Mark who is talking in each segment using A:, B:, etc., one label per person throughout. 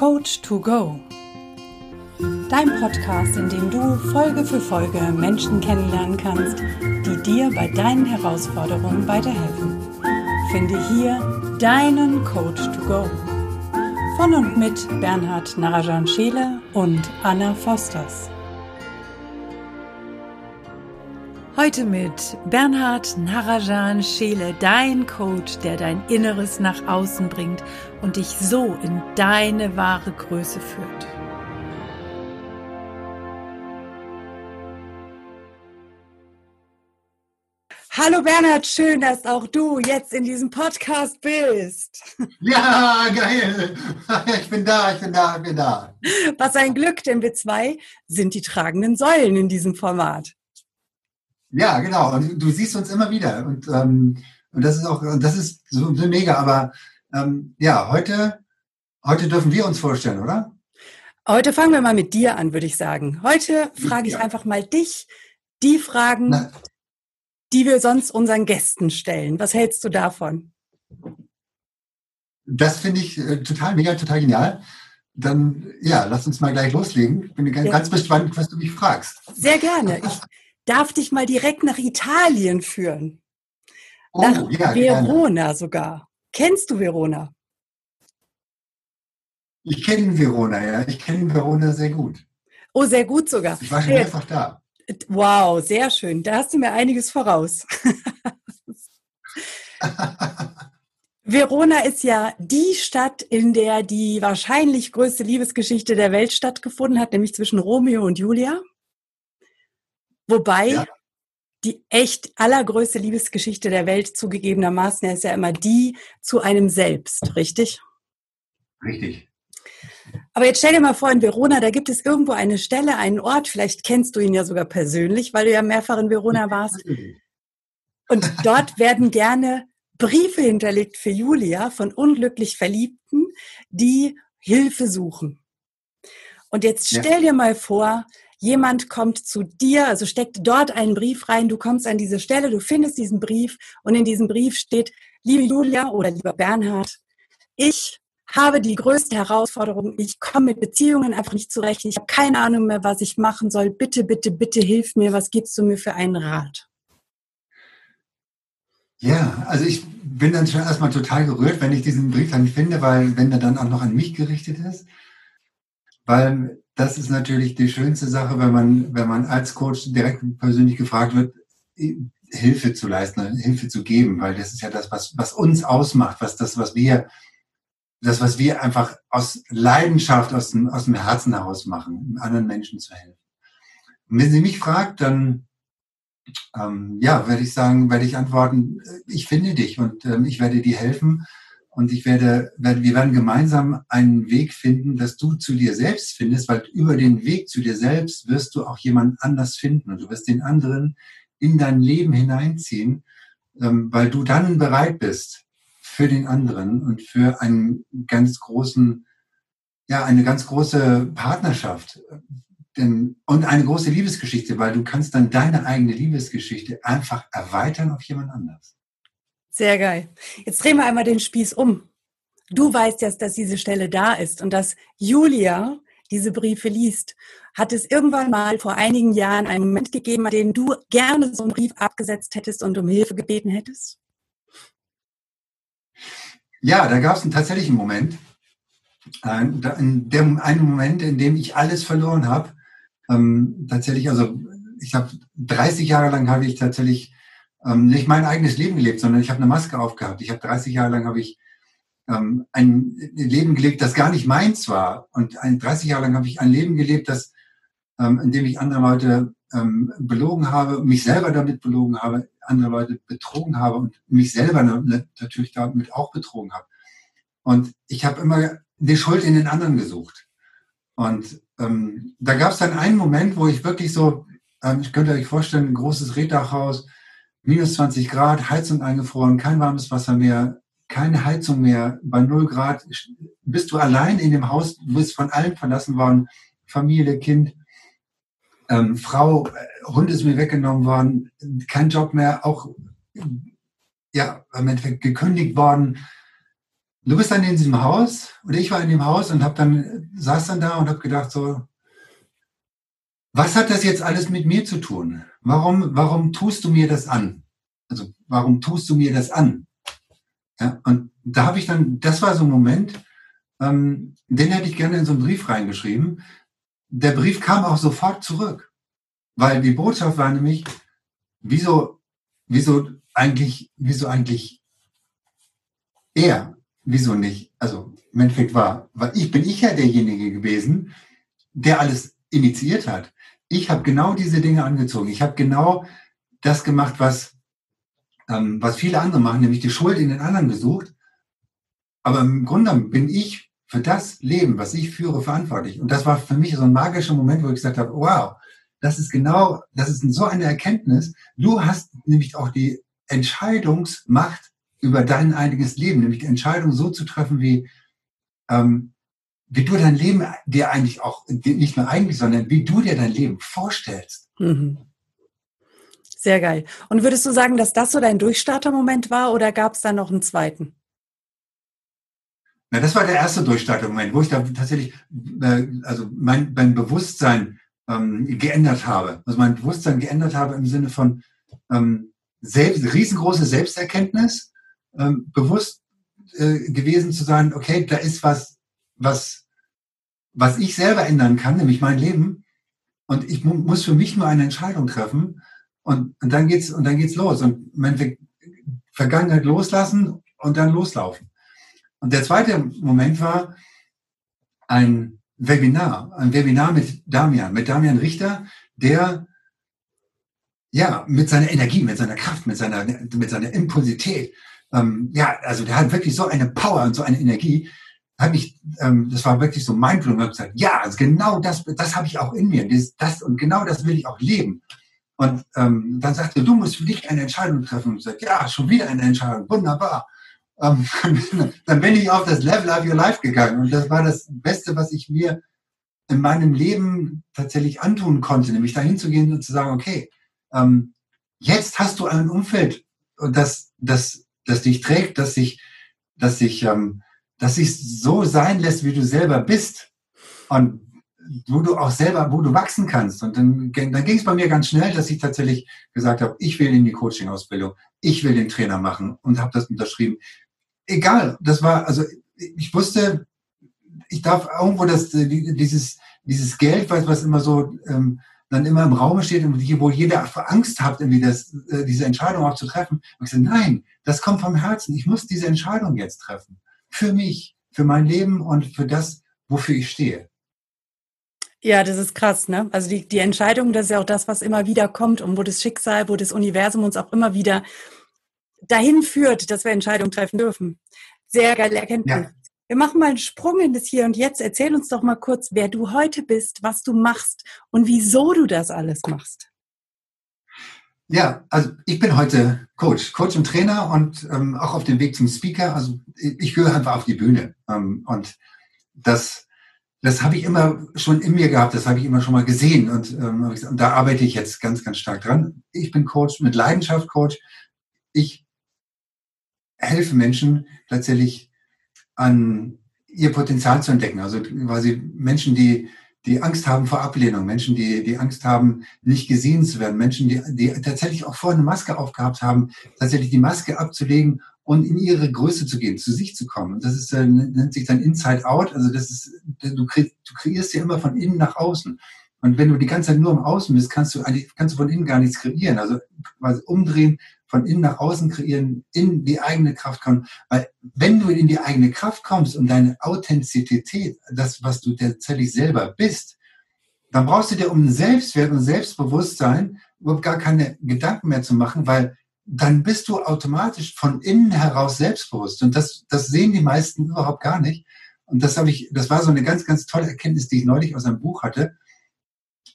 A: Coach to Go. Dein Podcast, in dem du Folge für Folge Menschen kennenlernen kannst, die dir bei deinen Herausforderungen weiterhelfen. Finde hier deinen Coach to Go. Von und mit Bernhard Narajan Scheele und Anna Fosters. Heute mit Bernhard Narajan Scheele, dein Coach, der dein Inneres nach außen bringt und dich so in deine wahre Größe führt. Hallo Bernhard, schön, dass auch du jetzt in diesem Podcast bist.
B: Ja, geil. Ich bin da, ich bin da, ich bin da.
A: Was ein Glück, denn wir zwei sind die tragenden Säulen in diesem Format.
B: Ja, genau. Und du siehst uns immer wieder. Und, ähm, und das ist auch, das ist so, so mega. Aber ähm, ja, heute, heute dürfen wir uns vorstellen, oder?
A: Heute fangen wir mal mit dir an, würde ich sagen. Heute frage ich ja. einfach mal dich die Fragen, Na. die wir sonst unseren Gästen stellen. Was hältst du davon?
B: Das finde ich äh, total mega, total genial. Dann, ja, lass uns mal gleich loslegen. Ich bin ganz, ja. ganz gespannt, was du mich fragst.
A: Sehr gerne. Ich, darf dich mal direkt nach Italien führen. Oh, nach ja, Verona gerne. sogar. Kennst du Verona?
B: Ich kenne Verona, ja. Ich kenne Verona sehr gut.
A: Oh, sehr gut sogar.
B: Ich war schon mehrfach da.
A: Wow, sehr schön. Da hast du mir einiges voraus. Verona ist ja die Stadt, in der die wahrscheinlich größte Liebesgeschichte der Welt stattgefunden hat, nämlich zwischen Romeo und Julia. Wobei ja. die echt allergrößte Liebesgeschichte der Welt zugegebenermaßen ist ja immer die zu einem selbst, richtig?
B: Richtig.
A: Aber jetzt stell dir mal vor, in Verona, da gibt es irgendwo eine Stelle, einen Ort, vielleicht kennst du ihn ja sogar persönlich, weil du ja mehrfach in Verona warst. Und dort werden gerne Briefe hinterlegt für Julia von unglücklich Verliebten, die Hilfe suchen. Und jetzt stell dir mal vor, jemand kommt zu dir, also steckt dort einen Brief rein, du kommst an diese Stelle, du findest diesen Brief und in diesem Brief steht, liebe Julia oder lieber Bernhard, ich habe die größte Herausforderung, ich komme mit Beziehungen einfach nicht zurecht, ich habe keine Ahnung mehr, was ich machen soll, bitte, bitte, bitte hilf mir, was gibst du mir für einen Rat?
B: Ja, also ich bin dann schon erstmal total gerührt, wenn ich diesen Brief dann finde, weil wenn er dann auch noch an mich gerichtet ist, weil das ist natürlich die schönste Sache, wenn man, wenn man als Coach direkt persönlich gefragt wird, Hilfe zu leisten, Hilfe zu geben, weil das ist ja das, was, was uns ausmacht, was das, was wir, das, was wir einfach aus Leidenschaft, aus dem, aus dem Herzen heraus machen, anderen Menschen zu helfen. Und wenn sie mich fragt, dann, ähm, ja, werde ich sagen, werde ich antworten, ich finde dich und ähm, ich werde dir helfen und ich werde, wir werden gemeinsam einen Weg finden, dass du zu dir selbst findest, weil über den Weg zu dir selbst wirst du auch jemand anders finden und du wirst den anderen in dein Leben hineinziehen, ähm, weil du dann bereit bist für den anderen und für einen ganz großen, ja, eine ganz große Partnerschaft denn, und eine große Liebesgeschichte, weil du kannst dann deine eigene Liebesgeschichte einfach erweitern auf jemand anders.
A: Sehr geil. Jetzt drehen wir einmal den Spieß um. Du weißt jetzt, dass diese Stelle da ist und dass Julia diese Briefe liest. Hat es irgendwann mal vor einigen Jahren einen Moment gegeben, an dem du gerne so einen Brief abgesetzt hättest und um Hilfe gebeten hättest?
B: Ja, da gab es einen tatsächlichen Moment. In dem, einen Moment, in dem ich alles verloren habe. Ähm, tatsächlich, also ich habe 30 Jahre lang habe ich tatsächlich ähm, nicht mein eigenes Leben gelebt, sondern ich habe eine Maske aufgehabt. Ich habe 30 Jahre lang habe ich ähm, ein Leben gelebt, das gar nicht meins war. Und ein, 30 Jahre lang habe ich ein Leben gelebt, das, ähm, in dem ich andere Leute ähm, belogen habe, mich selber damit belogen habe, andere Leute betrogen habe und mich selber natürlich damit auch betrogen habe. Und ich habe immer die Schuld in den anderen gesucht. Und ähm, da gab es dann einen Moment, wo ich wirklich so, ähm, ich könnte euch vorstellen, ein großes Reddachhaus, minus 20 Grad, Heizung eingefroren, kein warmes Wasser mehr, keine Heizung mehr, bei 0 Grad bist du allein in dem Haus, du bist von allen verlassen worden, Familie, Kind, ähm, Frau, äh, Hund ist mir weggenommen worden, kein Job mehr, auch ja, im Endeffekt gekündigt worden. du bist dann in diesem Haus und ich war in dem Haus und hab dann saß dann da und habe gedacht so, was hat das jetzt alles mit mir zu tun? Warum, warum tust du mir das an? Also warum tust du mir das an? Ja, und da habe ich dann, das war so ein Moment, ähm, den hätte ich gerne in so einen Brief reingeschrieben. Der Brief kam auch sofort zurück, weil die Botschaft war nämlich, wieso, wieso eigentlich, wieso eigentlich er, wieso nicht? Also im Endeffekt war, weil ich bin ich ja derjenige gewesen, der alles initiiert hat. Ich habe genau diese Dinge angezogen. Ich habe genau das gemacht, was ähm, was viele andere machen, nämlich die Schuld in den anderen gesucht. Aber im Grunde bin ich für das Leben, was ich führe, verantwortlich. Und das war für mich so ein magischer Moment, wo ich gesagt habe, wow, das ist genau, das ist so eine Erkenntnis. Du hast nämlich auch die Entscheidungsmacht über dein einiges Leben, nämlich die Entscheidung so zu treffen, wie, ähm, wie du dein Leben dir eigentlich auch, nicht nur eigentlich, sondern wie du dir dein Leben vorstellst. Mhm.
A: Sehr geil. Und würdest du sagen, dass das so dein Durchstartermoment war oder gab es da noch einen zweiten?
B: Na, das war der erste Durchstartermoment, wo ich da tatsächlich äh, also mein, mein Bewusstsein ähm, geändert habe. Also mein Bewusstsein geändert habe im Sinne von ähm, selbst, riesengroße Selbsterkenntnis, ähm, bewusst äh, gewesen zu sein, okay, da ist was, was, was ich selber ändern kann, nämlich mein Leben. Und ich mu muss für mich nur eine Entscheidung treffen. Und, und dann geht's, und dann geht's los. Und man Vergangenheit loslassen und dann loslaufen. Und der zweite Moment war ein Webinar, ein Webinar mit Damian, mit Damian Richter, der ja mit seiner Energie, mit seiner Kraft, mit seiner, mit seiner Impulsität, ähm, ja, also der hat wirklich so eine Power und so eine Energie, hat mich, ähm, das war wirklich so mindblowing, ich habe gesagt, ja, also genau das, das habe ich auch in mir, das, das und genau das will ich auch leben. Und ähm, dann sagte, du musst für dich eine Entscheidung treffen. Und ich sagte, ja, schon wieder eine Entscheidung, wunderbar. Ähm, dann bin ich auf das Level of Your Life gegangen. Und das war das Beste, was ich mir in meinem Leben tatsächlich antun konnte, nämlich dahin zu gehen und zu sagen, okay, ähm, jetzt hast du ein Umfeld, das, das, das dich trägt, das sich, das sich, ähm, das sich so sein lässt, wie du selber bist. Und wo du auch selber, wo du wachsen kannst. Und dann, dann ging es bei mir ganz schnell, dass ich tatsächlich gesagt habe, ich will in die Coaching-Ausbildung, ich will den Trainer machen und habe das unterschrieben. Egal, das war, also ich wusste, ich darf irgendwo das, dieses, dieses Geld, was, was immer so ähm, dann immer im Raum steht und wo jeder Angst hat, irgendwie das, äh, diese Entscheidung auch zu treffen. Und ich sage, nein, das kommt vom Herzen. Ich muss diese Entscheidung jetzt treffen. Für mich, für mein Leben und für das, wofür ich stehe.
A: Ja, das ist krass, ne? Also die, die Entscheidung, das ist ja auch das, was immer wieder kommt und wo das Schicksal, wo das Universum uns auch immer wieder dahin führt, dass wir Entscheidungen treffen dürfen. Sehr geile Erkenntnis. Ja. Wir machen mal einen Sprung in das Hier und Jetzt. Erzähl uns doch mal kurz, wer du heute bist, was du machst und wieso du das alles machst.
B: Ja, also ich bin heute Coach, Coach und Trainer und ähm, auch auf dem Weg zum Speaker. Also ich gehöre einfach auf die Bühne ähm, und das das habe ich immer schon in mir gehabt, das habe ich immer schon mal gesehen und, ähm, und da arbeite ich jetzt ganz, ganz stark dran. Ich bin Coach, mit Leidenschaft Coach. Ich helfe Menschen tatsächlich an ihr Potenzial zu entdecken. Also quasi Menschen, die, die Angst haben vor Ablehnung, Menschen, die, die Angst haben, nicht gesehen zu werden, Menschen, die, die tatsächlich auch vorher eine Maske aufgehabt haben, tatsächlich die Maske abzulegen und in ihre Größe zu gehen, zu sich zu kommen. Und das ist, äh, nennt sich dann Inside Out. Also das ist, du, kre du kreierst ja immer von innen nach außen. Und wenn du die ganze Zeit nur im Außen bist, kannst du kannst du von innen gar nichts kreieren. Also quasi umdrehen, von innen nach außen kreieren, in die eigene Kraft kommen. Weil wenn du in die eigene Kraft kommst und deine Authentizität, das, was du tatsächlich selber bist, dann brauchst du dir um Selbstwert und Selbstbewusstsein überhaupt gar keine Gedanken mehr zu machen, weil dann bist du automatisch von innen heraus selbstbewusst. Und das, das sehen die meisten überhaupt gar nicht. Und das habe ich, das war so eine ganz, ganz tolle Erkenntnis, die ich neulich aus einem Buch hatte.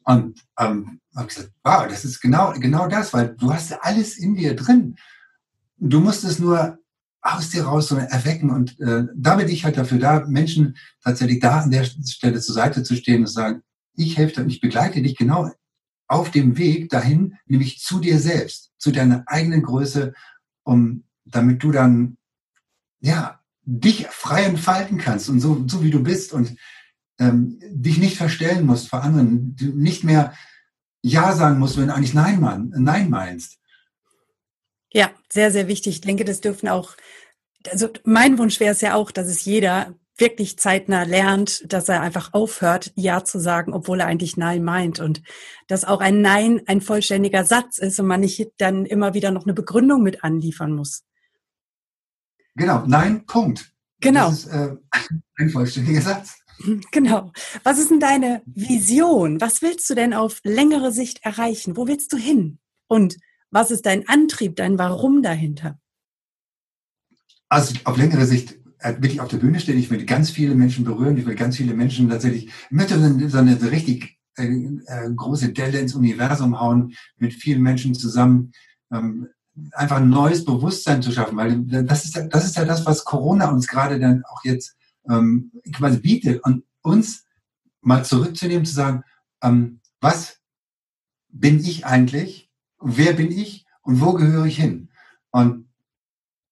B: Und ähm, habe gesagt, wow, das ist genau, genau das, weil du hast alles in dir drin. Du musst es nur aus dir raus so erwecken. Und äh, da bin ich halt dafür da, Menschen tatsächlich da an der Stelle zur Seite zu stehen und zu sagen, ich helfe dir, ich begleite dich genau auf dem Weg dahin, nämlich zu dir selbst, zu deiner eigenen Größe, um, damit du dann, ja, dich frei entfalten kannst und so, so wie du bist und ähm, dich nicht verstellen musst vor anderen, du nicht mehr Ja sagen musst, wenn du eigentlich Nein, man, Nein meinst.
A: Ja, sehr, sehr wichtig. Ich denke, das dürfen auch, also mein Wunsch wäre es ja auch, dass es jeder wirklich zeitnah lernt, dass er einfach aufhört, Ja zu sagen, obwohl er eigentlich Nein meint und dass auch ein Nein ein vollständiger Satz ist und man nicht dann immer wieder noch eine Begründung mit anliefern muss.
B: Genau, Nein, Punkt.
A: Genau.
B: Das ist äh, ein vollständiger Satz.
A: Genau. Was ist denn deine Vision? Was willst du denn auf längere Sicht erreichen? Wo willst du hin? Und was ist dein Antrieb, dein Warum dahinter?
B: Also auf längere Sicht äh, will ich auf der Bühne stehen, ich will ganz viele Menschen berühren, ich will ganz viele Menschen tatsächlich, ich möchte so eine, richtig äh, äh, große Delle ins Universum hauen, mit vielen Menschen zusammen, ähm, einfach ein neues Bewusstsein zu schaffen, weil das ist, das ist ja das, was Corona uns gerade dann auch jetzt ähm, quasi bietet und uns mal zurückzunehmen, zu sagen, ähm, was bin ich eigentlich, wer bin ich und wo gehöre ich hin? Und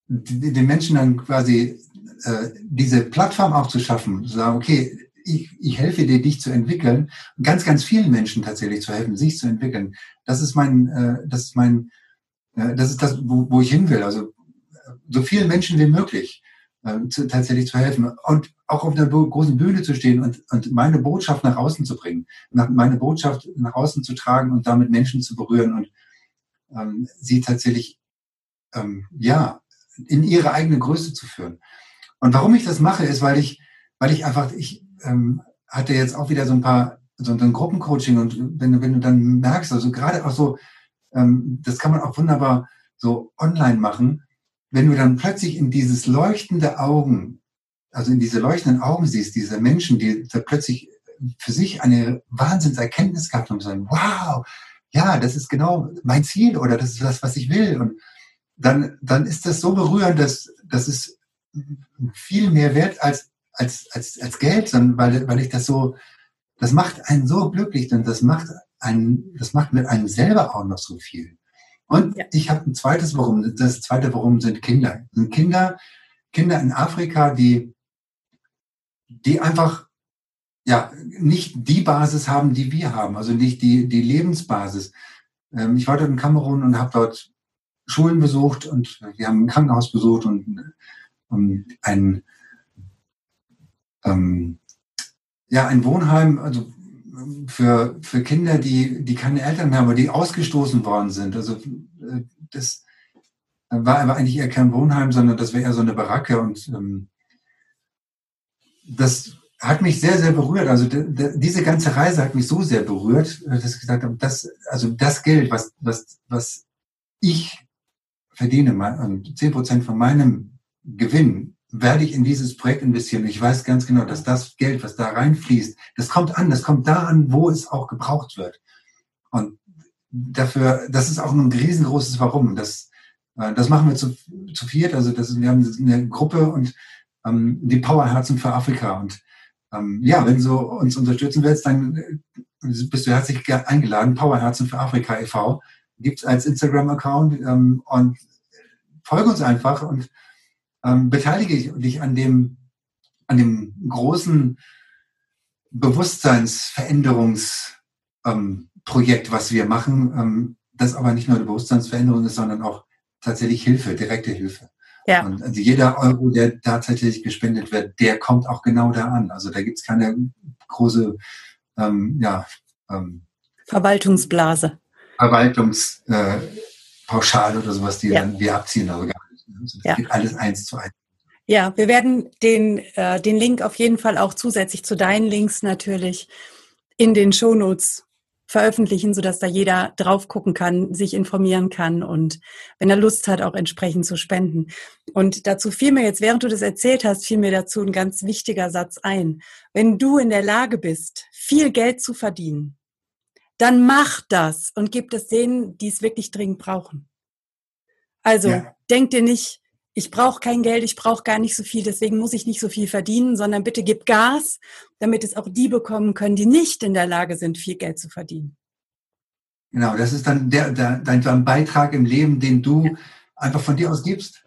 B: den Menschen dann quasi äh, diese Plattform auch zu schaffen, zu sagen, okay, ich, ich helfe dir, dich zu entwickeln, ganz, ganz vielen Menschen tatsächlich zu helfen, sich zu entwickeln. Das ist mein, äh, das ist mein, äh, das ist das, wo, wo ich hin will. Also so vielen Menschen wie möglich äh, zu, tatsächlich zu helfen und auch auf einer großen Bühne zu stehen und, und meine Botschaft nach außen zu bringen, nach, meine Botschaft nach außen zu tragen und damit Menschen zu berühren und ähm, sie tatsächlich ähm, ja in ihre eigene Größe zu führen. Und warum ich das mache, ist, weil ich, weil ich einfach, ich ähm, hatte jetzt auch wieder so ein paar, so ein Gruppencoaching und wenn du, wenn du dann merkst, also gerade auch so, ähm, das kann man auch wunderbar so online machen, wenn du dann plötzlich in dieses leuchtende Augen, also in diese leuchtenden Augen siehst, diese Menschen, die da plötzlich für sich eine Wahnsinnserkenntnis gehabt haben sagen, wow, ja, das ist genau mein Ziel oder das ist das, was ich will. Und dann, dann ist das so berührend, dass, dass es viel mehr wert als, als, als, als Geld, sondern weil, weil ich das so, das macht einen so glücklich und das macht einen, das macht mit einem selber auch noch so viel. Und ja. ich habe ein zweites Warum. Das zweite Warum sind Kinder. Sind Kinder, Kinder in Afrika, die, die einfach ja nicht die Basis haben, die wir haben, also nicht die, die Lebensbasis. Ähm, ich war dort in Kamerun und habe dort Schulen besucht und wir haben ein Krankenhaus besucht und ähm, ein, ähm, ja, ein Wohnheim, also für, für Kinder, die, die keine Eltern mehr haben, aber die ausgestoßen worden sind. Also äh, das war aber eigentlich eher kein Wohnheim, sondern das wäre eher so eine Baracke und ähm, das hat mich sehr, sehr berührt. Also diese ganze Reise hat mich so sehr berührt, dass ich gesagt habe, das, also das Geld, was, was, was ich verdiene, zehn Prozent von meinem Gewinn werde ich in dieses Projekt investieren. Ich weiß ganz genau, dass das Geld, was da reinfließt, das kommt an, das kommt da an, wo es auch gebraucht wird. Und dafür, das ist auch ein riesengroßes Warum. Das, äh, das machen wir zu, zu viert. Also das, wir haben eine Gruppe und ähm, die Powerherzen für Afrika. Und ähm, ja, wenn du uns unterstützen willst, dann äh, bist du herzlich eingeladen. Powerherzen für Afrika e.V. gibt es als Instagram-Account ähm, und folge uns einfach und ähm, beteilige dich an dem, an dem großen Bewusstseinsveränderungsprojekt, ähm, was wir machen, ähm, das aber nicht nur eine Bewusstseinsveränderung ist, sondern auch tatsächlich Hilfe, direkte Hilfe. Ja. Und also jeder Euro, der da tatsächlich gespendet wird, der kommt auch genau da an. Also da gibt's keine große ähm, ja, ähm,
A: Verwaltungsblase.
B: Verwaltungspauschale äh, oder sowas, die ja. dann wir abziehen. Also gar also das ja. geht alles eins zu eins.
A: Ja, wir werden den, äh, den Link auf jeden Fall auch zusätzlich zu deinen Links natürlich in den Shownotes veröffentlichen, sodass da jeder drauf gucken kann, sich informieren kann und wenn er Lust hat, auch entsprechend zu spenden. Und dazu fiel mir jetzt, während du das erzählt hast, fiel mir dazu ein ganz wichtiger Satz ein. Wenn du in der Lage bist, viel Geld zu verdienen, dann mach das und gib es denen, die es wirklich dringend brauchen. Also ja. denk dir nicht, ich brauche kein Geld, ich brauche gar nicht so viel, deswegen muss ich nicht so viel verdienen, sondern bitte gib Gas, damit es auch die bekommen können, die nicht in der Lage sind, viel Geld zu verdienen.
B: Genau, das ist dann der, der dein, dein Beitrag im Leben, den du ja. einfach von dir aus gibst.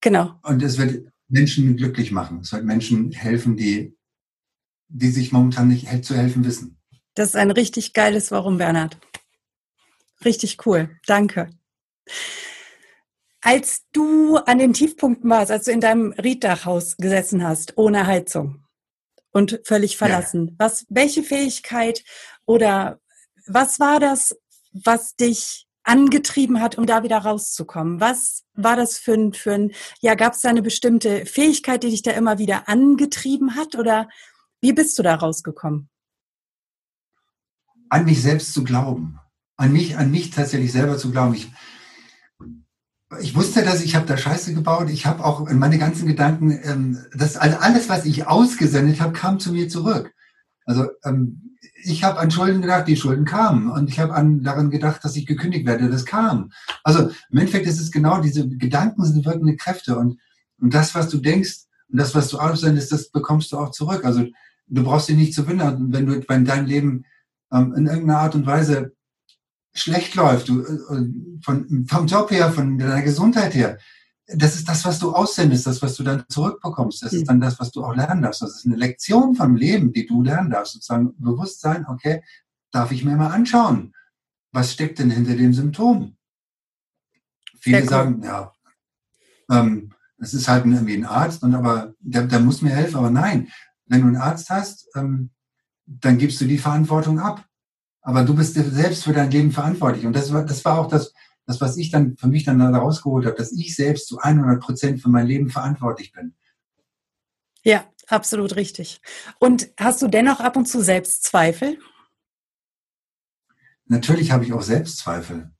A: Genau.
B: Und es wird, Menschen glücklich machen. Es sollte Menschen helfen, die, die sich momentan nicht zu helfen wissen.
A: Das ist ein richtig geiles Warum, Bernhard. Richtig cool. Danke. Als du an den Tiefpunkten warst, als du in deinem Rieddachhaus gesessen hast, ohne Heizung und völlig verlassen, ja. was, welche Fähigkeit oder was war das, was dich angetrieben hat, um da wieder rauszukommen? Was war das für ein, für ein ja, gab es da eine bestimmte Fähigkeit, die dich da immer wieder angetrieben hat oder wie bist du da rausgekommen?
B: An mich selbst zu glauben. An mich, an mich tatsächlich selber zu glauben. Ich, ich wusste dass ich habe da Scheiße gebaut. Ich habe auch in meine ganzen Gedanken, ähm, das also alles, was ich ausgesendet habe, kam zu mir zurück. Also ähm, ich habe an Schulden gedacht, die Schulden kamen. Und ich habe an daran gedacht, dass ich gekündigt werde, das kam. Also im Endeffekt ist es genau, diese Gedanken sind wirkende Kräfte. Und, und das, was du denkst und das, was du aussendest, das bekommst du auch zurück. Also du brauchst dich nicht zu wundern, wenn du wenn dein Leben ähm, in irgendeiner Art und Weise schlecht läuft, du, äh, von, vom Job her, von deiner Gesundheit her, das ist das, was du aussendest, das, was du dann zurückbekommst. Das ist mhm. dann das, was du auch lernen darfst. Das ist eine Lektion vom Leben, die du lernen darfst. Sozusagen Bewusstsein, okay, darf ich mir mal anschauen, was steckt denn hinter dem Symptom? Viele cool. sagen, ja, ähm, es ist halt irgendwie ein Arzt, und aber der, der muss mir helfen. Aber nein, wenn du einen Arzt hast, ähm, dann gibst du die Verantwortung ab. Aber du bist selbst für dein Leben verantwortlich. Und das war, das war auch das, das, was ich dann für mich dann da rausgeholt habe, dass ich selbst zu 100 Prozent für mein Leben verantwortlich bin.
A: Ja, absolut richtig. Und hast du dennoch ab und zu Selbstzweifel?
B: Natürlich habe ich auch Selbstzweifel.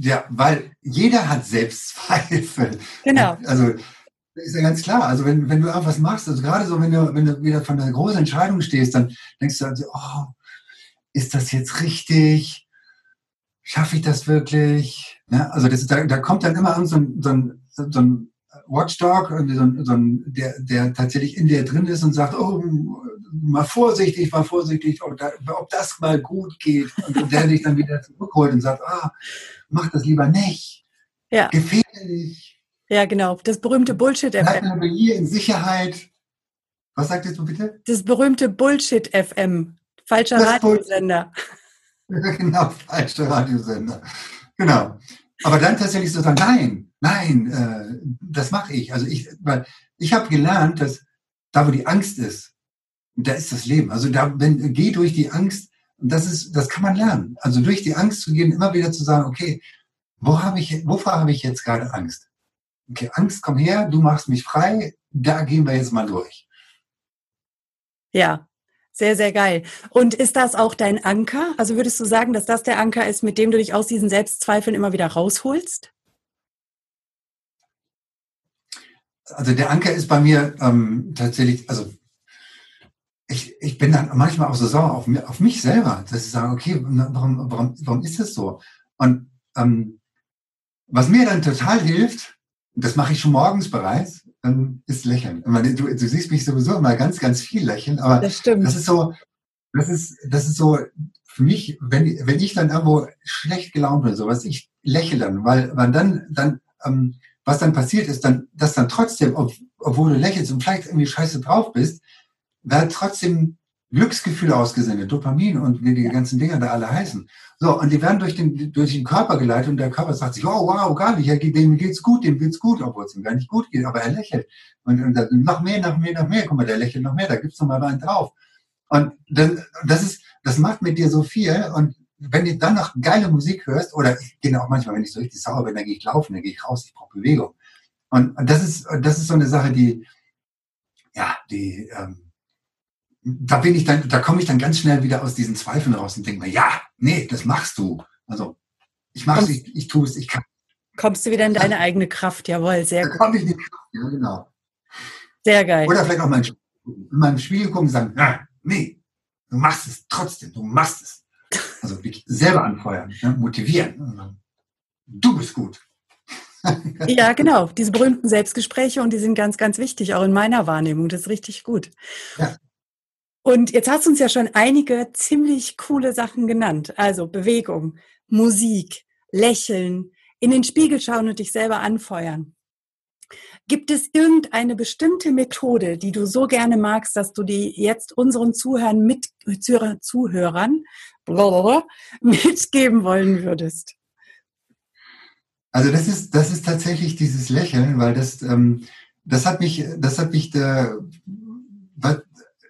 B: Ja, weil jeder hat Selbstzweifel.
A: Genau.
B: Also ist ja ganz klar. Also wenn, wenn du irgendwas machst, also gerade so, wenn du, wenn du wieder von einer großen Entscheidung stehst, dann denkst du also, oh, ist das jetzt richtig? Schaffe ich das wirklich? Ja, also das, da, da kommt dann immer so ein, so ein, so ein Watchdog, so ein, so ein, der, der tatsächlich in dir drin ist und sagt, oh, mal vorsichtig, mal vorsichtig, ob, da, ob das mal gut geht. Und der dich dann wieder zurückholt und sagt, ah, mach das lieber nicht.
A: Ja.
B: Gefährlich.
A: Ja, genau. Das berühmte Bullshit-FM.
B: Bleib hier in Sicherheit. Was sagt jetzt du bitte?
A: Das berühmte Bullshit-FM. Falscher das Radiosender.
B: genau, falscher Radiosender. Genau. Aber dann tatsächlich so sagen, nein, nein, äh, das mache ich. Also ich, weil ich habe gelernt, dass da, wo die Angst ist, da ist das Leben. Also da, wenn, geh durch die Angst, und das ist, das kann man lernen. Also durch die Angst zu gehen, immer wieder zu sagen, okay, wo habe ich, wovor habe ich jetzt gerade Angst? Okay, Angst, komm her, du machst mich frei, da gehen wir jetzt mal durch.
A: Ja, sehr, sehr geil. Und ist das auch dein Anker? Also würdest du sagen, dass das der Anker ist, mit dem du dich aus diesen Selbstzweifeln immer wieder rausholst?
B: Also der Anker ist bei mir ähm, tatsächlich, also ich, ich bin dann manchmal auch so sauer auf, auf mich selber, dass ich sage, okay, warum, warum, warum ist das so? Und ähm, was mir dann total hilft, das mache ich schon morgens bereits, ähm, ist Lächeln. Meine, du, du, siehst mich sowieso immer ganz, ganz viel lächeln, aber
A: das,
B: das ist so, das ist, das ist so für mich, wenn, wenn ich dann irgendwo schlecht gelaunt bin, sowas, ich lächle dann, weil, weil dann, dann, ähm, was dann passiert ist, dann, dass dann trotzdem, ob, obwohl du lächelst und vielleicht irgendwie scheiße drauf bist, da trotzdem Glücksgefühle ausgesendet, Dopamin und wie die ganzen Dinger da alle heißen. So, und die werden durch den, durch den Körper geleitet und der Körper sagt sich, oh wow, gar nicht, dem geht's gut, dem geht's gut, obwohl es ihm gar nicht gut geht, aber er lächelt. Und, und dann noch mehr, noch mehr, noch mehr, guck mal, der lächelt noch mehr, da gibt's noch mal einen drauf. Und dann, das ist, das macht mit dir so viel und wenn du dann noch geile Musik hörst, oder ich gehe auch manchmal, wenn ich so richtig sauer bin, dann gehe ich laufen, dann gehe ich raus, ich brauche Bewegung. Und, und das ist, das ist so eine Sache, die, ja, die, ähm, da bin ich dann, da komme ich dann ganz schnell wieder aus diesen Zweifeln raus und denke mir, ja, nee, das machst du. Also ich mache es, ich, ich tue es, ich kann.
A: Kommst du wieder in deine eigene Kraft, jawohl, sehr
B: da gut. komme ich in die Kraft, ja, genau.
A: Sehr geil.
B: Oder vielleicht auch mal in meinem Spiegel gucken und sagen, ja, nee, du machst es trotzdem, du machst es. Also selber anfeuern, ja, motivieren. Du bist gut.
A: ja, genau. Diese berühmten Selbstgespräche und die sind ganz, ganz wichtig, auch in meiner Wahrnehmung. Das ist richtig gut. Ja. Und jetzt hast du uns ja schon einige ziemlich coole Sachen genannt. Also Bewegung, Musik, Lächeln, in den Spiegel schauen und dich selber anfeuern. Gibt es irgendeine bestimmte Methode, die du so gerne magst, dass du die jetzt unseren Zuhörern, mit, Zuhörern mitgeben wollen würdest?
B: Also das ist, das ist tatsächlich dieses Lächeln, weil das, ähm, das hat mich, das hat mich, der,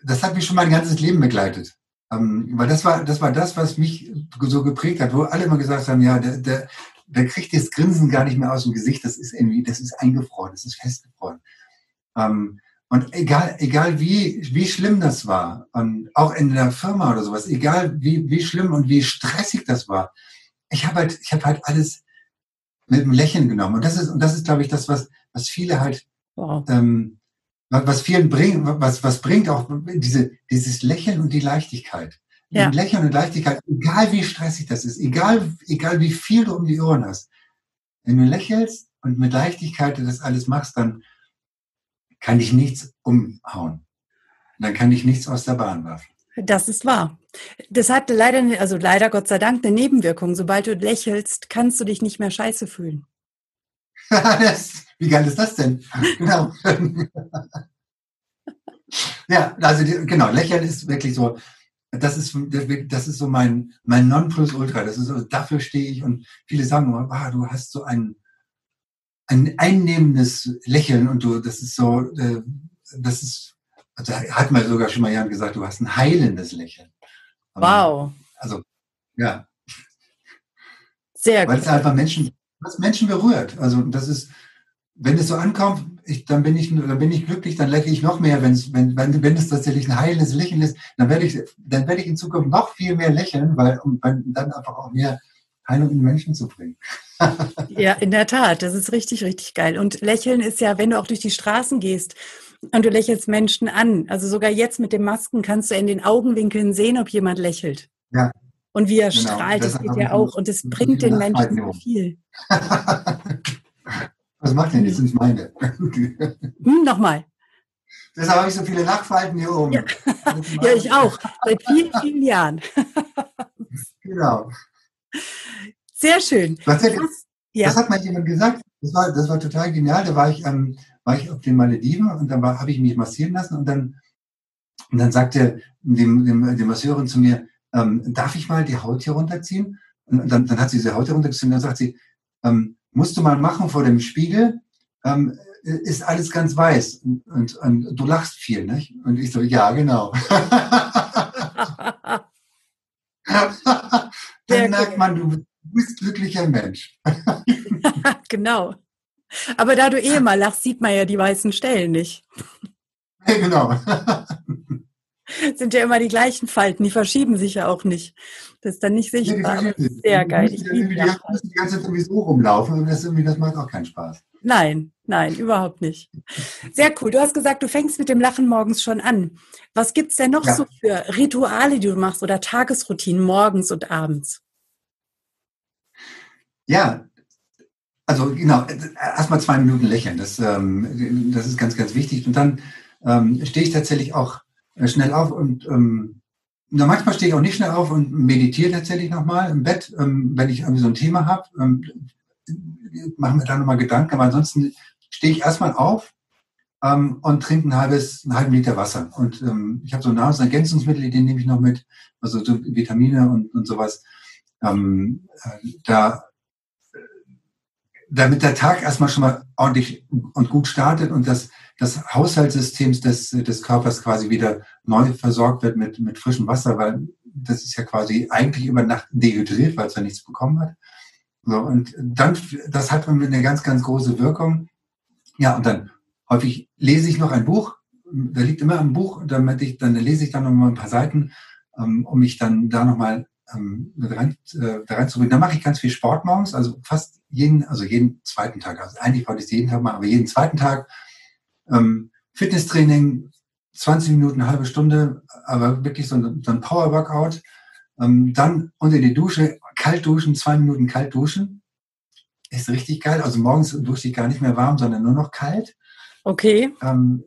B: das hat mich schon mein ganzes Leben begleitet. Ähm, weil das war, das war das, was mich so geprägt hat, wo alle immer gesagt haben, ja, der, der, der kriegt das Grinsen gar nicht mehr aus dem Gesicht, das ist irgendwie, das ist eingefroren, das ist festgefroren. Ähm, und egal, egal wie, wie schlimm das war, und auch in der Firma oder sowas, egal wie, wie schlimm und wie stressig das war, ich habe halt, ich habe halt alles mit einem Lächeln genommen. Und das ist, und das ist, glaube ich, das, was, was viele halt, wow. ähm, was vielen bringt, was, was bringt auch diese, dieses Lächeln und die Leichtigkeit. Ja. Lächeln und Leichtigkeit, egal wie stressig das ist, egal, egal wie viel du um die Ohren hast. Wenn du lächelst und mit Leichtigkeit das alles machst, dann kann dich nichts umhauen. Dann kann dich nichts aus der Bahn werfen.
A: Das ist wahr. Das hat leider, also leider Gott sei Dank, eine Nebenwirkung. Sobald du lächelst, kannst du dich nicht mehr scheiße fühlen.
B: das, wie geil ist das denn? Genau. ja, also die, genau, Lächeln ist wirklich so, das ist, das ist so mein, mein Nonplusultra. Das ist so, dafür stehe ich und viele sagen immer, ah, du hast so ein, ein einnehmendes Lächeln und du, das ist so, äh, das ist, also hat mal sogar schon mal Jan gesagt, du hast ein heilendes Lächeln.
A: Wow.
B: Also, ja.
A: Sehr
B: Weil gut. es einfach Menschen, was Menschen berührt. Also, das ist, wenn es so ankommt, ich, dann, bin ich, dann bin ich glücklich, dann lächle ich noch mehr, wenn's, wenn, wenn, wenn es tatsächlich ein heilendes Lächeln ist, dann werde ich, dann werde ich in Zukunft noch viel mehr lächeln, weil, um dann einfach auch mehr Heilung in Menschen zu bringen.
A: ja, in der Tat, das ist richtig, richtig geil. Und Lächeln ist ja, wenn du auch durch die Straßen gehst und du lächelst Menschen an, also sogar jetzt mit den Masken kannst du in den Augenwinkeln sehen, ob jemand lächelt.
B: Ja.
A: Und wie er genau. strahlt, das, das geht ja auch. Und es bringt den Menschen so viel.
B: Was macht denn? Das sind meine.
A: Hm, Nochmal.
B: Deshalb habe ich so viele Lachfalten hier oben.
A: Ja, ja ich auch. Seit vielen, vielen Jahren.
B: genau.
A: Sehr schön.
B: Was, hat, ja. das hat mal jemand gesagt. Das war, das war total genial. Da war ich, ähm, war ich auf den Malediven und dann habe ich mich massieren lassen und dann, und dann sagte dem, dem, dem Masseurin zu mir, ähm, darf ich mal die Haut hier runterziehen? Und dann, dann hat sie diese Haut hier runtergezogen und dann sagt sie, ähm, musst du mal machen vor dem Spiegel, ähm, ist alles ganz weiß und, und, und, du lachst viel, nicht? Und ich so, ja, genau. Dann merkt man, du bist glücklicher Mensch.
A: genau. Aber da du eh mal lachst, sieht man ja die weißen Stellen nicht.
B: Ja, genau
A: sind ja immer die gleichen Falten, die verschieben sich ja auch nicht. Das ist dann nicht sichtbar. Ja, sehr geil. Ich liebe
B: die, die, die ganze Zeit sowieso rumlaufen und das, das macht auch keinen Spaß.
A: Nein, nein, überhaupt nicht. Sehr cool. Du hast gesagt, du fängst mit dem Lachen morgens schon an. Was gibt es denn noch ja. so für Rituale, die du machst oder Tagesroutinen morgens und abends?
B: Ja, also genau, erstmal zwei Minuten lächeln. Das, ähm, das ist ganz, ganz wichtig. Und dann ähm, stehe ich tatsächlich auch schnell auf und ähm, na, manchmal stehe ich auch nicht schnell auf und meditiere tatsächlich nochmal im Bett, ähm, wenn ich irgendwie so ein Thema habe. Ähm, mache mir da nochmal Gedanken, aber ansonsten stehe ich erstmal auf ähm, und trinke ein halbes, einen halben Liter Wasser. Und ähm, ich habe so Nahrungsergänzungsmittel, die nehme ich noch mit, also so Vitamine und, und sowas. Ähm, äh, da damit der Tag erstmal schon mal ordentlich und gut startet und das das Haushaltssystem des, des Körpers quasi wieder neu versorgt wird mit, mit frischem Wasser, weil das ist ja quasi eigentlich über Nacht dehydriert, weil es ja nichts bekommen hat. So, und dann, das hat eine ganz, ganz große Wirkung. Ja, und dann häufig lese ich noch ein Buch. Da liegt immer ein Buch, damit ich, dann lese ich dann noch mal ein paar Seiten, ähm, um mich dann da nochmal ähm, rein, äh, da reinzubringen. Dann mache ich ganz viel Sport morgens, also fast jeden, also jeden zweiten Tag. Also eigentlich wollte ich es jeden Tag machen, aber jeden zweiten Tag ähm, Fitnesstraining, 20 Minuten, eine halbe Stunde, aber wirklich so ein, so ein Power-Workout. Ähm, dann unter die Dusche, kalt duschen, zwei Minuten kalt duschen. Ist richtig geil. Also morgens dusche ich gar nicht mehr warm, sondern nur noch kalt.
A: Okay.
B: Ähm,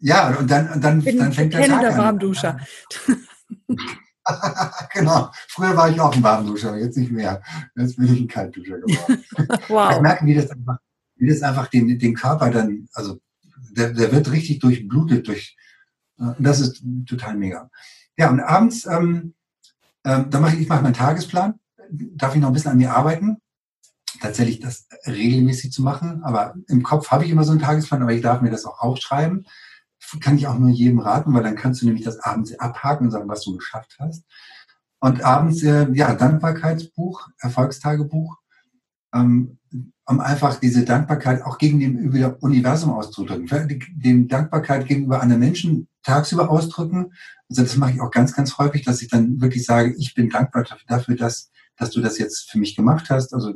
B: ja, und dann, und dann,
A: bin,
B: dann fängt
A: der Tag der Warmduscher.
B: genau. Früher war ich auch ein Warmduscher, jetzt nicht mehr. Jetzt bin ich ein Kaltduscher geworden. wow. Ich merke, wie das einfach wie das einfach den, den Körper dann, also der, der wird richtig durchblutet durch, äh, das ist total mega. Ja, und abends, ähm, ähm, da mache ich, ich mache meinen Tagesplan, darf ich noch ein bisschen an mir arbeiten, tatsächlich das regelmäßig zu machen, aber im Kopf habe ich immer so einen Tagesplan, aber ich darf mir das auch aufschreiben. Kann ich auch nur jedem raten, weil dann kannst du nämlich das abends abhaken und sagen, was du geschafft hast. Und abends, äh, ja, Dankbarkeitsbuch, Erfolgstagebuch, ähm, um einfach diese Dankbarkeit auch gegen dem Universum auszudrücken. Die Dankbarkeit gegenüber anderen Menschen tagsüber ausdrücken. Also das mache ich auch ganz, ganz häufig, dass ich dann wirklich sage, ich bin dankbar dafür, dass, dass du das jetzt für mich gemacht hast. Also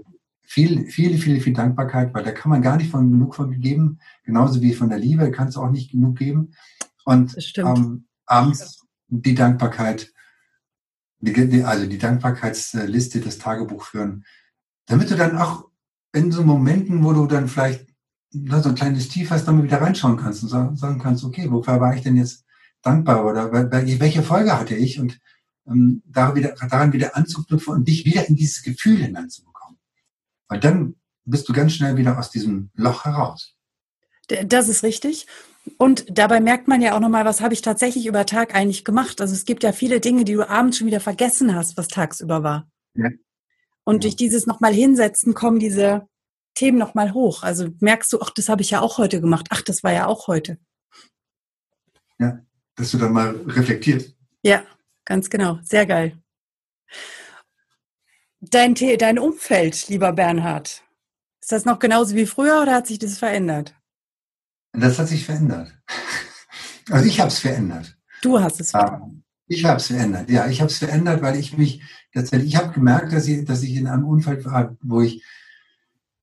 B: viel, viel, viel, viel Dankbarkeit, weil da kann man gar nicht von genug von geben. Genauso wie von der Liebe kannst du auch nicht genug geben. Und ähm, abends die Dankbarkeit die, also die Dankbarkeitsliste, das Tagebuch führen, damit du dann auch in so Momenten, wo du dann vielleicht so ein kleines Tief hast, dann mal wieder reinschauen kannst und sagen, sagen kannst, okay, wofür war ich denn jetzt dankbar oder welche Folge hatte ich und ähm, daran, wieder, daran wieder anzuknüpfen und dich wieder in dieses Gefühl hineinzubekommen. Weil dann bist du ganz schnell wieder aus diesem Loch heraus.
A: Das ist richtig. Und dabei merkt man ja auch nochmal, was habe ich tatsächlich über Tag eigentlich gemacht. Also es gibt ja viele Dinge, die du abends schon wieder vergessen hast, was tagsüber war. Ja. Und ja. durch dieses nochmal hinsetzen kommen diese Themen nochmal hoch. Also merkst du, ach, das habe ich ja auch heute gemacht. Ach, das war ja auch heute.
B: Ja, dass du dann mal reflektierst.
A: Ja, ganz genau. Sehr geil. Dein, dein Umfeld, lieber Bernhard, ist das noch genauso wie früher oder hat sich das verändert?
B: Das hat sich verändert. Also ich habe es verändert.
A: Du hast es verändert.
B: Ich habe es verändert, ja. Ich habe es verändert, weil ich mich tatsächlich, ich habe gemerkt, dass ich, dass ich in einem Umfeld war, wo ich,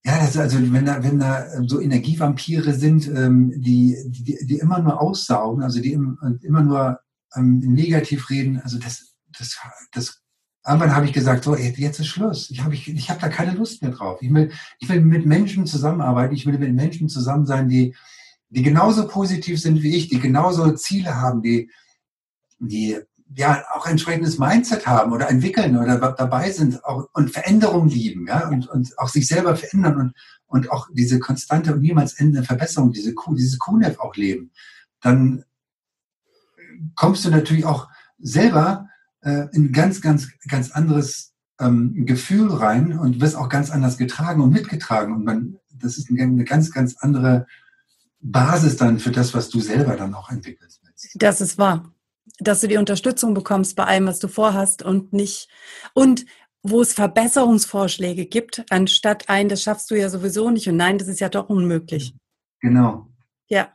B: ja, das, also wenn da, wenn da so Energievampire sind, ähm, die, die, die immer nur aussaugen, also die immer nur ähm, negativ reden, also das, das, das Irgendwann habe ich gesagt, so, jetzt ist Schluss. Ich habe ich, ich hab da keine Lust mehr drauf. Ich will, ich will mit Menschen zusammenarbeiten. Ich will mit Menschen zusammen sein, die, die genauso positiv sind wie ich, die genauso Ziele haben, die, die ja auch entsprechendes Mindset haben oder entwickeln oder dabei sind auch, und Veränderung lieben, ja, und, und auch sich selber verändern und, und auch diese konstante und niemals endende Verbesserung, diese, dieses QNEF auch leben, dann kommst du natürlich auch selber äh, in ganz, ganz, ganz anderes ähm, Gefühl rein und wirst auch ganz anders getragen und mitgetragen. Und man, das ist eine ganz, ganz andere Basis dann für das, was du selber dann auch entwickelst.
A: Das ist wahr. Dass du die Unterstützung bekommst bei allem, was du vorhast und nicht, und wo es Verbesserungsvorschläge gibt, anstatt ein, das schaffst du ja sowieso nicht und nein, das ist ja doch unmöglich.
B: Genau.
A: Ja.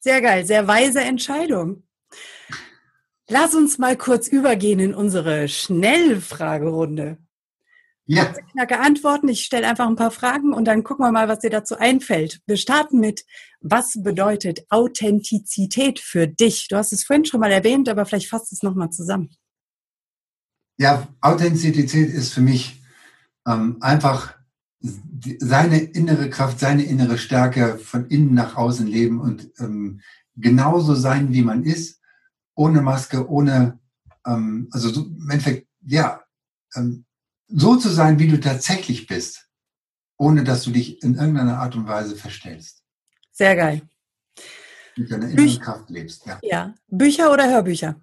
A: Sehr geil, sehr weise Entscheidung. Lass uns mal kurz übergehen in unsere Schnellfragerunde. Ja. Knacke antworten. Ich stelle einfach ein paar Fragen und dann gucken wir mal, was dir dazu einfällt. Wir starten mit, was bedeutet Authentizität für dich? Du hast es vorhin schon mal erwähnt, aber vielleicht fasst es nochmal zusammen.
B: Ja, Authentizität ist für mich ähm, einfach seine innere Kraft, seine innere Stärke von innen nach außen leben und ähm, genauso sein, wie man ist, ohne Maske, ohne, ähm, also so, im Endeffekt, ja, ähm, so zu sein, wie du tatsächlich bist, ohne dass du dich in irgendeiner Art und Weise verstellst.
A: Sehr geil.
B: Mit deiner inneren Kraft lebst. Ja.
A: ja. Bücher oder Hörbücher?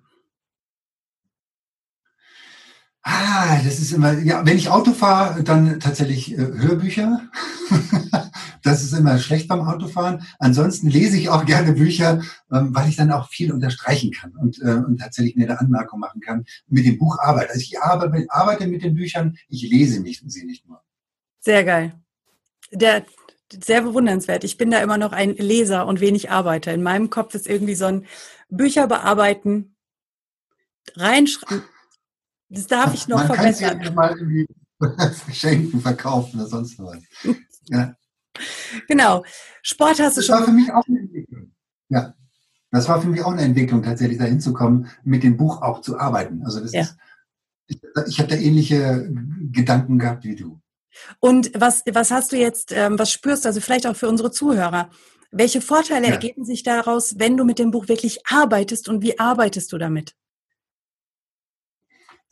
B: Ah, das ist immer, ja, wenn ich Auto fahre, dann tatsächlich äh, Hörbücher. das ist immer schlecht beim Autofahren. Ansonsten lese ich auch gerne Bücher, ähm, weil ich dann auch viel unterstreichen kann und, äh, und tatsächlich mir eine Anmerkung machen kann. Mit dem Buch arbeite. Also ich arbeite, arbeite mit den Büchern, ich lese nicht und sie nicht nur.
A: Sehr geil. Der, sehr bewundernswert. Ich bin da immer noch ein Leser und wenig Arbeiter. In meinem Kopf ist irgendwie so ein Bücher bearbeiten, reinschreiben das darf ich noch Man verbessern. Man kann mal irgendwie
B: verschenken, verkaufen oder sonst was. Ja.
A: Genau. Sport hast
B: du
A: das schon.
B: Das war für mich auch eine Entwicklung. Ja. Das war für mich auch eine Entwicklung, tatsächlich dahin zu kommen, mit dem Buch auch zu arbeiten. Also das ja. ist, ich, ich habe da ähnliche Gedanken gehabt wie du.
A: Und was, was hast du jetzt, ähm, was spürst, also vielleicht auch für unsere Zuhörer, welche Vorteile ja. ergeben sich daraus, wenn du mit dem Buch wirklich arbeitest und wie arbeitest du damit?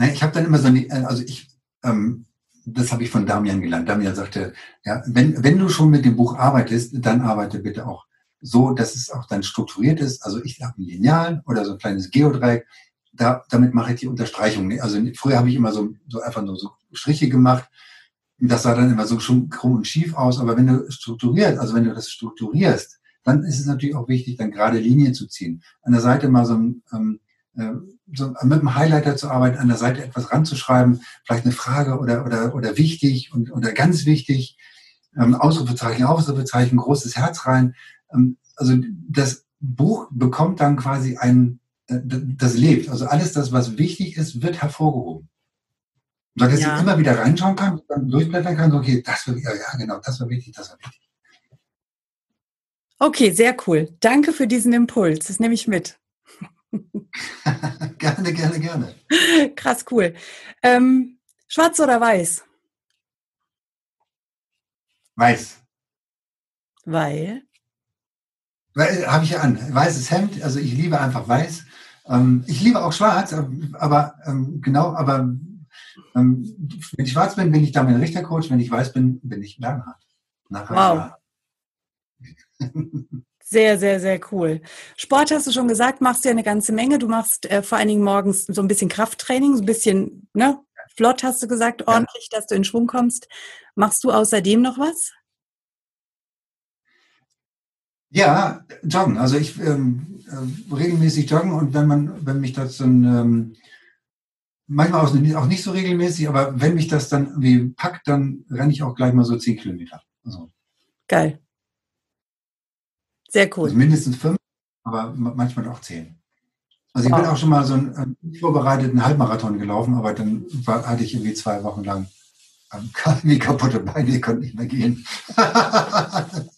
B: Ich habe dann immer so eine, also ich, ähm, das habe ich von Damian gelernt. Damian sagte, ja, wenn, wenn du schon mit dem Buch arbeitest, dann arbeite bitte auch so, dass es auch dann strukturiert ist. Also ich habe ein Lineal oder so ein kleines Geodreieck. Da, damit mache ich die Unterstreichung. Also früher habe ich immer so, so einfach nur so Striche gemacht. Das sah dann immer so schon krumm und schief aus. Aber wenn du strukturiert, also wenn du das strukturierst, dann ist es natürlich auch wichtig, dann gerade Linien zu ziehen. An der Seite mal so ein, ähm, äh, so mit einem Highlighter zu arbeiten, an der Seite etwas ranzuschreiben, vielleicht eine Frage oder, oder, oder wichtig und, oder ganz wichtig, ähm, Ausrufezeichen, Ausrufezeichen, großes Herz rein. Ähm, also das Buch bekommt dann quasi ein, äh, das lebt. Also alles das, was wichtig ist, wird hervorgehoben. So dass ja. ich immer wieder reinschauen kann, dann durchblättern kann, so, okay, das war, ja, ja, genau, das war wichtig, das war wichtig.
A: Okay, sehr cool. Danke für diesen Impuls. Das nehme ich mit.
B: gerne, gerne, gerne.
A: Krass cool. Ähm, schwarz oder weiß?
B: Weiß.
A: Weil?
B: Weil habe ich ja an. Weißes Hemd, also ich liebe einfach weiß. Ähm, ich liebe auch schwarz, aber ähm, genau, aber ähm, wenn ich schwarz bin, bin ich damit Richtercoach. Wenn ich weiß bin, bin ich Bernhard.
A: Wow. Sehr, sehr, sehr cool. Sport hast du schon gesagt, machst du ja eine ganze Menge. Du machst äh, vor allen Dingen morgens so ein bisschen Krafttraining, so ein bisschen, ne, flott hast du gesagt, ordentlich, ja. dass du in Schwung kommst. Machst du außerdem noch was?
B: Ja, joggen. Also ich ähm, äh, regelmäßig joggen und wenn man, wenn mich das dann ähm, manchmal auch nicht so regelmäßig, aber wenn mich das dann wie packt, dann renne ich auch gleich mal so zehn Kilometer. Also.
A: Geil. Sehr cool.
B: Also mindestens fünf, aber manchmal auch zehn. Also ich wow. bin auch schon mal so einen äh, vorbereiteten Halbmarathon gelaufen, aber dann war, hatte ich irgendwie zwei Wochen lang ähm, wie kaputte Beine, ich konnte nicht mehr gehen. das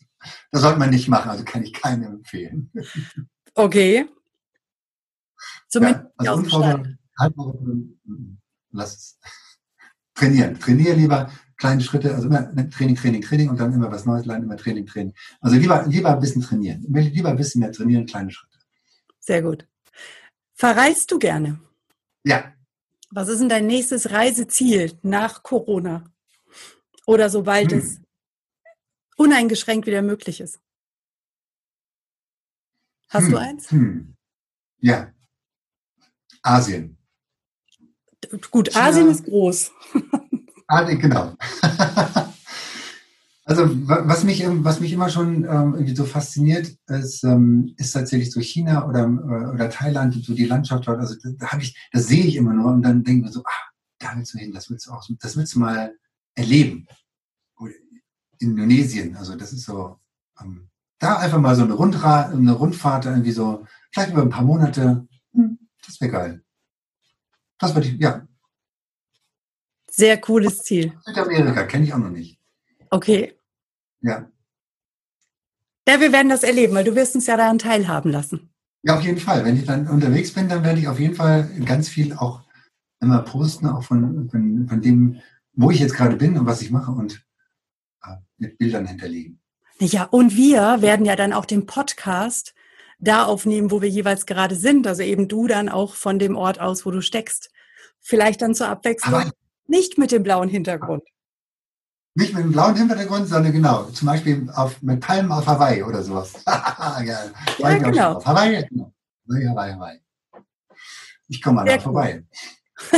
B: sollte man nicht machen, also kann ich keinem empfehlen.
A: Okay.
B: Zumindest ja, also Halbmarathon, lass es. Trainieren. Trainiere lieber, kleine Schritte, also immer Training, Training, Training und dann immer was Neues lernen, immer Training, Training. Also lieber, lieber ein bisschen trainieren. Lieber ein bisschen mehr trainieren, kleine Schritte.
A: Sehr gut. Verreist du gerne?
B: Ja.
A: Was ist denn dein nächstes Reiseziel nach Corona? Oder sobald hm. es uneingeschränkt wieder möglich ist? Hast hm. du eins?
B: Hm. Ja. Asien.
A: Gut, Asien ja. ist groß.
B: Ah, genau. also was mich, was mich immer schon ähm, irgendwie so fasziniert, ist, ähm, ist tatsächlich so China oder, äh, oder Thailand, so die Landschaft dort. Also da habe ich, das sehe ich immer nur und dann denke ich mir so, ah, da willst du hin, das willst du auch, das willst du mal erleben. Oder Indonesien, also das ist so, ähm, da einfach mal so eine, Rundra eine Rundfahrt irgendwie so, vielleicht über ein paar Monate, hm, das wäre geil. Das würde ich, ja,
A: sehr cooles Ziel.
B: Südamerika kenne ich auch noch nicht.
A: Okay.
B: Ja.
A: Ja, wir werden das erleben, weil du wirst uns ja daran teilhaben lassen.
B: Ja, auf jeden Fall. Wenn ich dann unterwegs bin, dann werde ich auf jeden Fall ganz viel auch immer posten, auch von, von, von dem, wo ich jetzt gerade bin und was ich mache und äh, mit Bildern hinterlegen.
A: Ja, und wir werden ja dann auch den Podcast da aufnehmen, wo wir jeweils gerade sind. Also eben du dann auch von dem Ort aus, wo du steckst. Vielleicht dann zur Abwechslung. Aber nicht mit dem blauen Hintergrund.
B: Nicht mit dem blauen Hintergrund, sondern genau, zum Beispiel auf, mit Palmen auf Hawaii oder sowas. ja,
A: ja genau.
B: Auf Hawaii, genau. Hawaii, Hawaii. Ich komme mal da vorbei.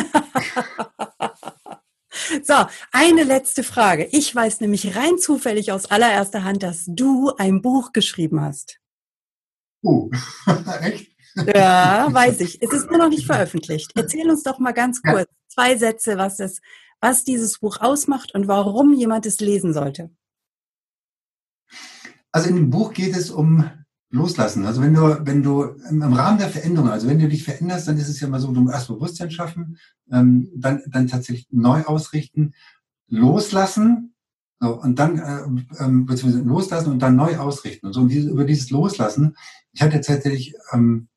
A: so, eine letzte Frage. Ich weiß nämlich rein zufällig aus allererster Hand, dass du ein Buch geschrieben hast.
B: Oh, echt?
A: Ja, weiß ich. Es ist nur noch nicht veröffentlicht. Erzähl uns doch mal ganz kurz, zwei Sätze, was, das, was dieses Buch ausmacht und warum jemand es lesen sollte.
B: Also in dem Buch geht es um Loslassen. Also wenn du, wenn du im Rahmen der Veränderung, also wenn du dich veränderst, dann ist es ja immer so, du musst erst Bewusstsein schaffen, ähm, dann, dann tatsächlich neu ausrichten, loslassen, so, und dann, äh, ähm, beziehungsweise loslassen und dann neu ausrichten. Und so und diese, über dieses Loslassen, ich hatte tatsächlich ähm,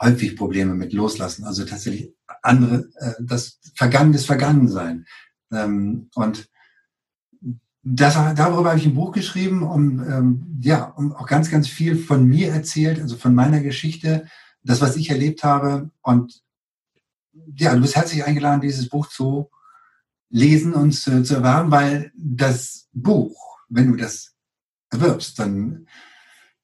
B: häufig Probleme mit Loslassen, also tatsächlich andere, äh, das Vergangenes Vergangensein. Ähm, und das, darüber habe ich ein Buch geschrieben und ähm, ja, und auch ganz, ganz viel von mir erzählt, also von meiner Geschichte, das, was ich erlebt habe. Und ja, du bist herzlich eingeladen, dieses Buch zu Lesen und zu, zu erwerben, weil das Buch, wenn du das erwirbst, dann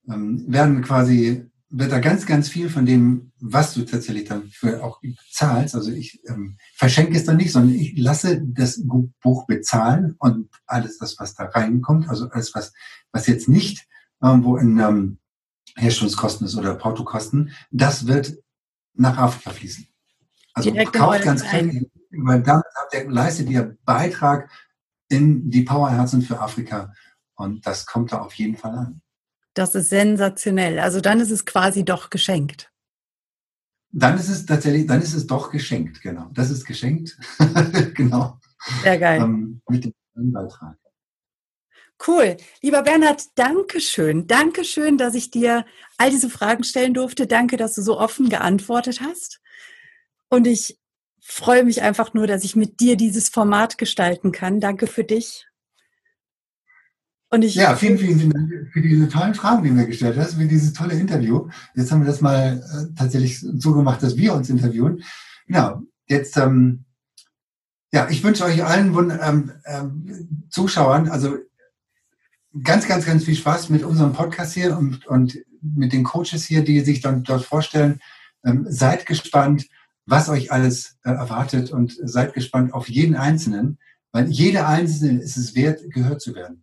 B: ähm, werden quasi, wird da ganz, ganz viel von dem, was du tatsächlich dafür auch zahlst. Also ich ähm, verschenke es dann nicht, sondern ich lasse das Buch bezahlen und alles das, was da reinkommt, also alles, was, was jetzt nicht irgendwo in ähm, Herstellungskosten ist oder Portokosten, das wird nach Afrika fließen. Also Direkt kauft ganz kräftig, weil damit leistet ihr Beitrag in die Powerherzen für Afrika. Und das kommt da auf jeden Fall an.
A: Das ist sensationell. Also dann ist es quasi doch geschenkt.
B: Dann ist es tatsächlich, dann ist es doch geschenkt, genau. Das ist geschenkt, genau.
A: Sehr geil. Ähm, mit dem Beitrag. Cool. Lieber Bernhard, danke schön. Danke schön, dass ich dir all diese Fragen stellen durfte. Danke, dass du so offen geantwortet hast. Und ich freue mich einfach nur, dass ich mit dir dieses Format gestalten kann. Danke für dich.
B: Und ich ja, vielen, vielen, vielen Dank für diese tollen Fragen, die du mir gestellt hast, für dieses tolle Interview. Jetzt haben wir das mal äh, tatsächlich so gemacht, dass wir uns interviewen. Genau. Jetzt, ähm, ja, ich wünsche euch allen ähm, ähm, Zuschauern, also ganz, ganz, ganz viel Spaß mit unserem Podcast hier und, und mit den Coaches hier, die sich dann dort vorstellen. Ähm, seid gespannt, was euch alles äh, erwartet und seid gespannt auf jeden Einzelnen, weil jeder Einzelne ist es wert, gehört zu werden.